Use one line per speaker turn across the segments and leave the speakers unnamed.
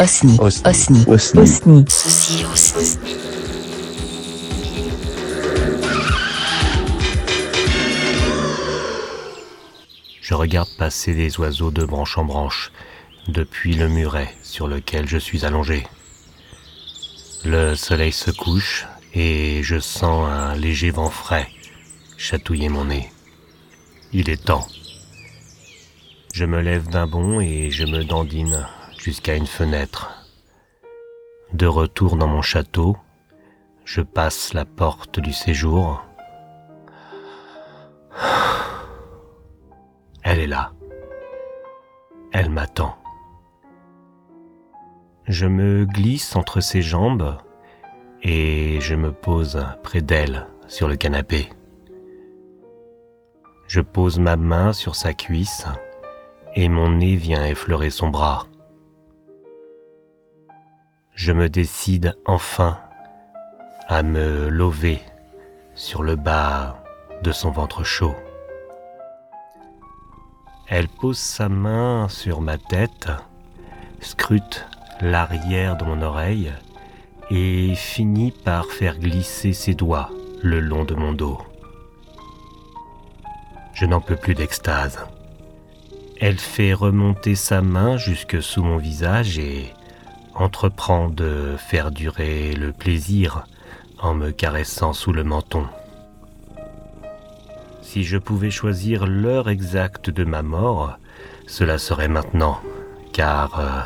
Osni.
Osni.
Osni.
Osni.
Osni.
Je regarde passer les oiseaux de branche en branche depuis le muret sur lequel je suis allongé. Le soleil se couche et je sens un léger vent frais chatouiller mon nez. Il est temps. Je me lève d'un bond et je me dandine jusqu'à une fenêtre. De retour dans mon château, je passe la porte du séjour. Elle est là. Elle m'attend. Je me glisse entre ses jambes et je me pose près d'elle sur le canapé. Je pose ma main sur sa cuisse et mon nez vient effleurer son bras. Je me décide enfin à me lever sur le bas de son ventre chaud. Elle pose sa main sur ma tête, scrute l'arrière de mon oreille et finit par faire glisser ses doigts le long de mon dos. Je n'en peux plus d'extase. Elle fait remonter sa main jusque sous mon visage et entreprend de faire durer le plaisir en me caressant sous le menton. Si je pouvais choisir l'heure exacte de ma mort, cela serait maintenant, car euh,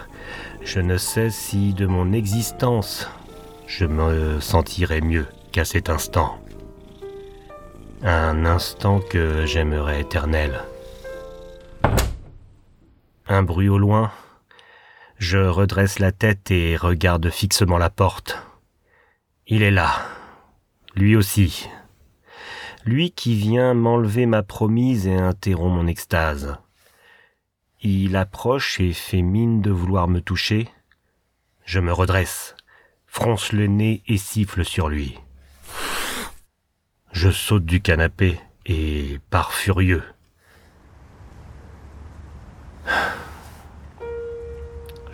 je ne sais si de mon existence je me sentirais mieux qu'à cet instant. Un instant que j'aimerais éternel. Un bruit au loin. Je redresse la tête et regarde fixement la porte. Il est là. Lui aussi. Lui qui vient m'enlever ma promise et interrompt mon extase. Il approche et fait mine de vouloir me toucher. Je me redresse, fronce le nez et siffle sur lui. Je saute du canapé et pars furieux.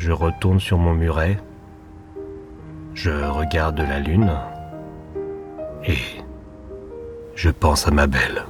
Je retourne sur mon muret, je regarde la lune et je pense à ma belle.